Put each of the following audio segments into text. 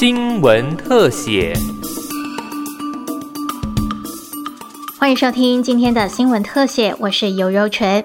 新闻特写。欢迎收听今天的新闻特写，我是尤柔纯。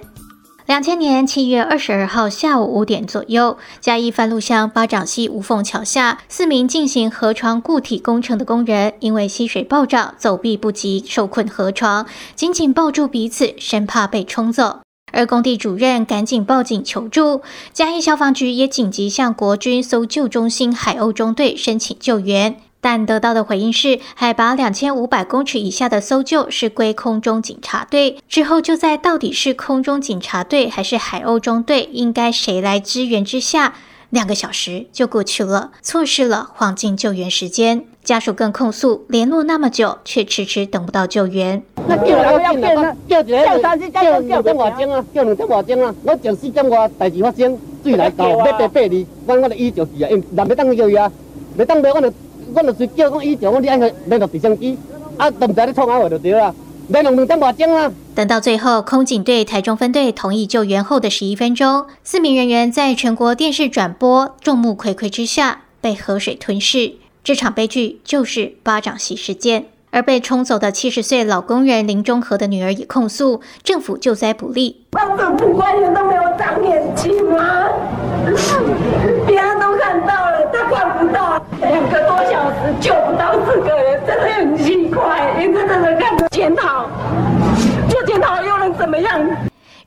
两千年七月二十二号下午五点左右，嘉义番路乡巴掌溪无缝桥下，四名进行河床固体工程的工人，因为溪水暴涨，走避不及，受困河床，紧紧抱住彼此，生怕被冲走。而工地主任赶紧报警求助，嘉义消防局也紧急向国军搜救中心海鸥中队申请救援，但得到的回应是，海拔两千五百公尺以下的搜救是归空中警察队。之后就在到底是空中警察队还是海鸥中队，应该谁来支援之下，两个小时就过去了，错失了黄金救援时间。家属更控诉，联络那么久，却迟迟等不到救援。那叫人要叫呢？叫一个，叫三次，叫两点外钟啊，叫两点外钟啊。我从四点外代志发生，水来到要八八二，我我就伊就是啊，因人要等叫伊啊，要等到我就我就随叫讲伊就我你爱去联络直升机，啊，都唔知你创啥话就对啦。联络两点外钟啊。等到最后，空警队台中分队同意救援后的十一分钟，四名人员在全国电视转播、众目睽睽之下被河水吞噬。这场悲剧就是巴掌溪事件，而被冲走的七十岁老工人林中和的女儿也控诉政府救灾不力。政府官员都没有长眼睛吗？别人都看到了，他看不到。两个多小时救不到四个人，真的很奇怪。应该真的看着检讨，就检讨又能怎么样？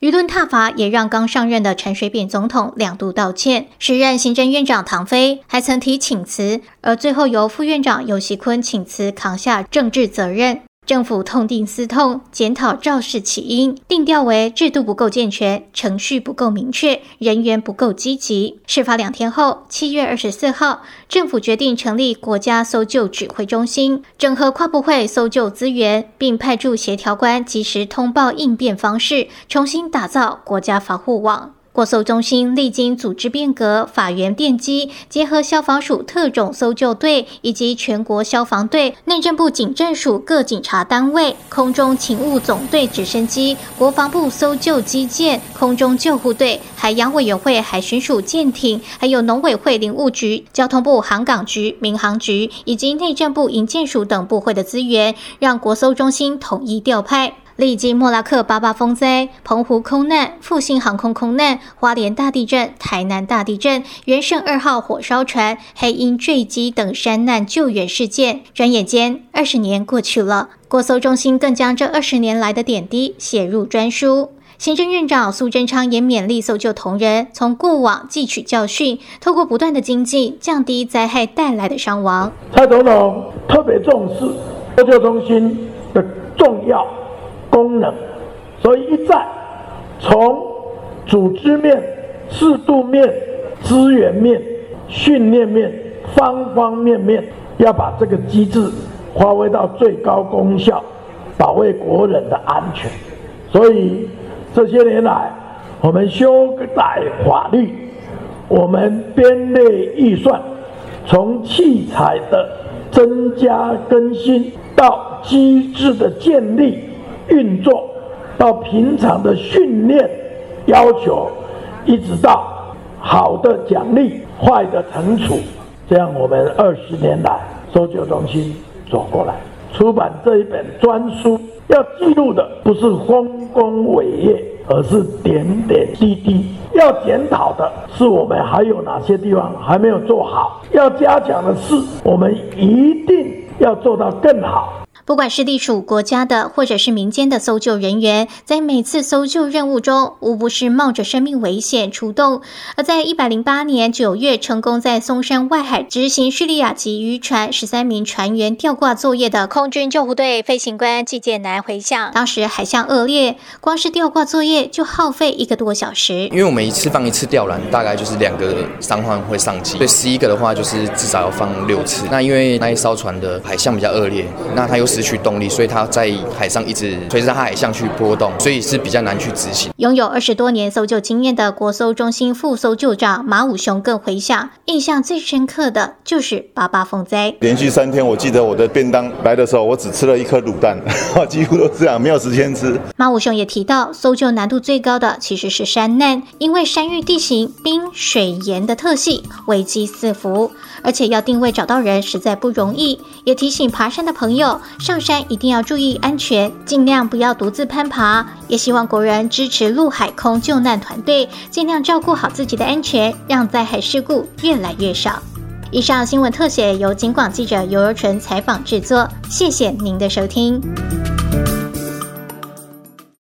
舆论挞伐也让刚上任的陈水扁总统两度道歉，时任行政院长唐飞还曾提请辞，而最后由副院长尤锡坤请辞，扛下政治责任。政府痛定思痛，检讨肇事起因，定调为制度不够健全，程序不够明确，人员不够积极。事发两天后，七月二十四号，政府决定成立国家搜救指挥中心，整合跨部会搜救资源，并派驻协调官及时通报应变方式，重新打造国家防护网。国搜中心历经组织变革、法源奠基，结合消防署特种搜救队以及全国消防队、内政部警政署各警察单位、空中勤务总队直升机、国防部搜救机舰、空中救护队、海洋委员会海巡署舰艇，还有农委会林务局、交通部航港局、民航局以及内政部营建署等部会的资源，让国搜中心统一调派。历经莫拉克八八风灾、澎湖空难、复兴航空空难、花莲大地震、台南大地震、元盛二号火烧船、黑鹰坠机等山难救援事件，转眼间二十年过去了。国搜中心更将这二十年来的点滴写入专书。行政院长苏贞昌也勉励搜救同仁，从过往汲取教训，透过不断的精进，降低灾害带来的伤亡。蔡总统特别重视搜救中心的重要。功能，所以一再从组织面、制度面、资源面、训练面方方面面，要把这个机制发挥到最高功效，保卫国人的安全。所以这些年来，我们修改法律，我们编列预算，从器材的增加更新到机制的建立。运作到平常的训练要求，一直到好的奖励、坏的惩处，这样我们二十年来搜救中心走过来，出版这一本专书，要记录的不是丰功伟业，而是点点滴滴；要检讨的是我们还有哪些地方还没有做好，要加强的是我们一定要做到更好。不管是隶属国家的，或者是民间的搜救人员，在每次搜救任务中，无不是冒着生命危险出动。而在一百零八年九月，成功在松山外海执行叙利亚籍渔船十三名船员吊挂作业的空军救护队飞行官季建南回想，当时海象恶劣，光是吊挂作业就耗费一个多小时。因为我们一次放一次吊篮，大概就是两个伤患会上机，所以十一个的话，就是至少要放六次。那因为那一艘船的海象比较恶劣，那它有失去动力，所以他在海上一直随着海象去波动，所以是比较难去执行。拥有二十多年搜救经验的国搜中心副搜救长马武雄更回想，印象最深刻的就是八八风灾。连续三天，我记得我的便当来的时候，我只吃了一颗卤蛋，几乎都这样，没有时间吃。马武雄也提到，搜救难度最高的其实是山难，因为山域地形冰水盐的特性，危机四伏，而且要定位找到人实在不容易。也提醒爬山的朋友，上山一定要注意安全，尽量不要独自攀爬。也希望国人支持陆海空救难团队，尽量照顾好自己的安全，让灾害事故越来越少。以上新闻特写由警广记者尤柔纯采访制作，谢谢您的收听。